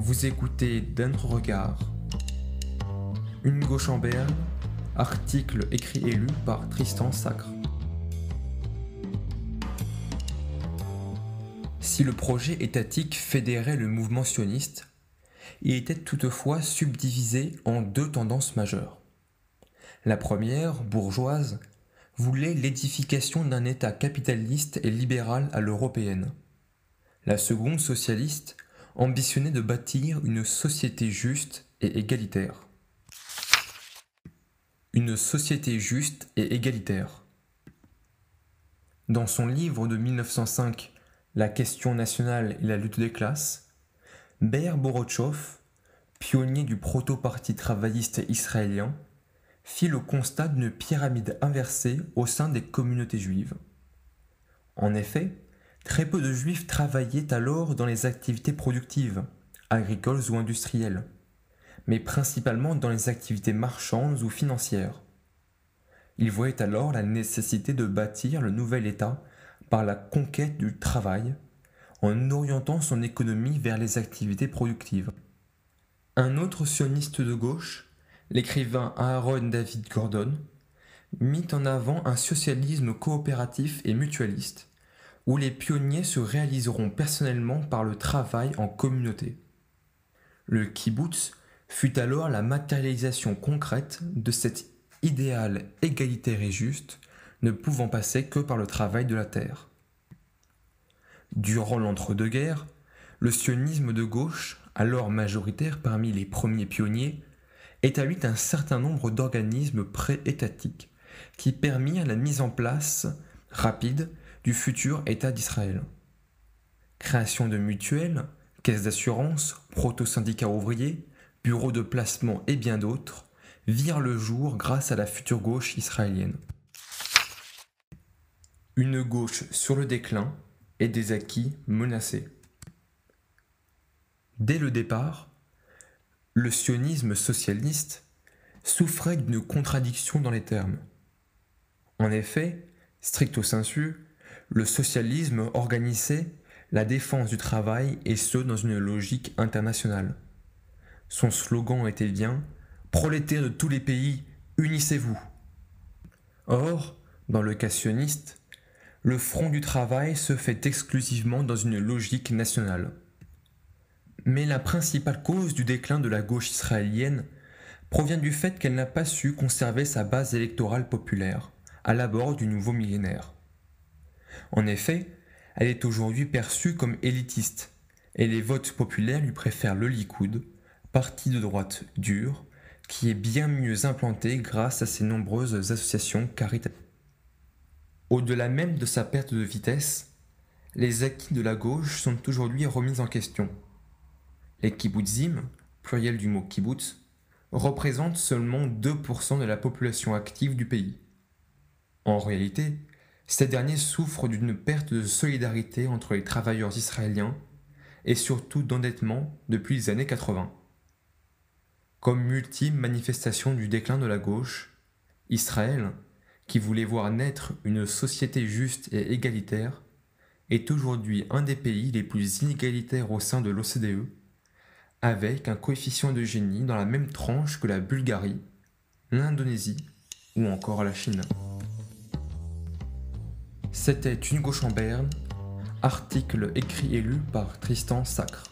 Vous écoutez D'un regard. Une gauche en berne, article écrit et lu par Tristan Sacre. Si le projet étatique fédérait le mouvement sioniste, il était toutefois subdivisé en deux tendances majeures. La première, bourgeoise, voulait l'édification d'un État capitaliste et libéral à l'européenne. La seconde, socialiste, ambitionnait de bâtir une société juste et égalitaire. Une société juste et égalitaire. Dans son livre de 1905, La question nationale et la lutte des classes, Ber Borochov, pionnier du proto-parti travailliste israélien, fit le constat d'une pyramide inversée au sein des communautés juives. En effet, très peu de juifs travaillaient alors dans les activités productives, agricoles ou industrielles, mais principalement dans les activités marchandes ou financières. Ils voyaient alors la nécessité de bâtir le nouvel État par la conquête du travail, en orientant son économie vers les activités productives. Un autre sioniste de gauche, l'écrivain Aaron David Gordon mit en avant un socialisme coopératif et mutualiste, où les pionniers se réaliseront personnellement par le travail en communauté. Le kibbutz fut alors la matérialisation concrète de cet idéal égalitaire et juste, ne pouvant passer que par le travail de la terre. Durant l'entre-deux-guerres, le sionisme de gauche, alors majoritaire parmi les premiers pionniers, établit un certain nombre d'organismes pré-étatiques qui permirent la mise en place rapide du futur État d'Israël. Création de mutuelles, caisses d'assurance, proto-syndicats ouvriers, bureaux de placement et bien d'autres virent le jour grâce à la future gauche israélienne. Une gauche sur le déclin et des acquis menacés. Dès le départ, le sionisme socialiste souffrait d'une contradiction dans les termes. En effet, stricto sensu, le socialisme organisait la défense du travail et ce dans une logique internationale. Son slogan était bien Prolétaires de tous les pays, unissez-vous. Or, dans le cas sioniste, le front du travail se fait exclusivement dans une logique nationale. Mais la principale cause du déclin de la gauche israélienne provient du fait qu'elle n'a pas su conserver sa base électorale populaire à l'abord du nouveau millénaire. En effet, elle est aujourd'hui perçue comme élitiste, et les votes populaires lui préfèrent le Likoud, parti de droite dur, qui est bien mieux implanté grâce à ses nombreuses associations caritatives. Au-delà même de sa perte de vitesse, les acquis de la gauche sont aujourd'hui remis en question. Les kibbutzim, pluriel du mot kibbutz, représentent seulement 2% de la population active du pays. En réalité, ces derniers souffrent d'une perte de solidarité entre les travailleurs israéliens et surtout d'endettement depuis les années 80. Comme ultime manifestation du déclin de la gauche, Israël, qui voulait voir naître une société juste et égalitaire, est aujourd'hui un des pays les plus inégalitaires au sein de l'OCDE avec un coefficient de génie dans la même tranche que la Bulgarie, l'Indonésie ou encore la Chine. C'était Une gauche en berne, article écrit et lu par Tristan Sacre.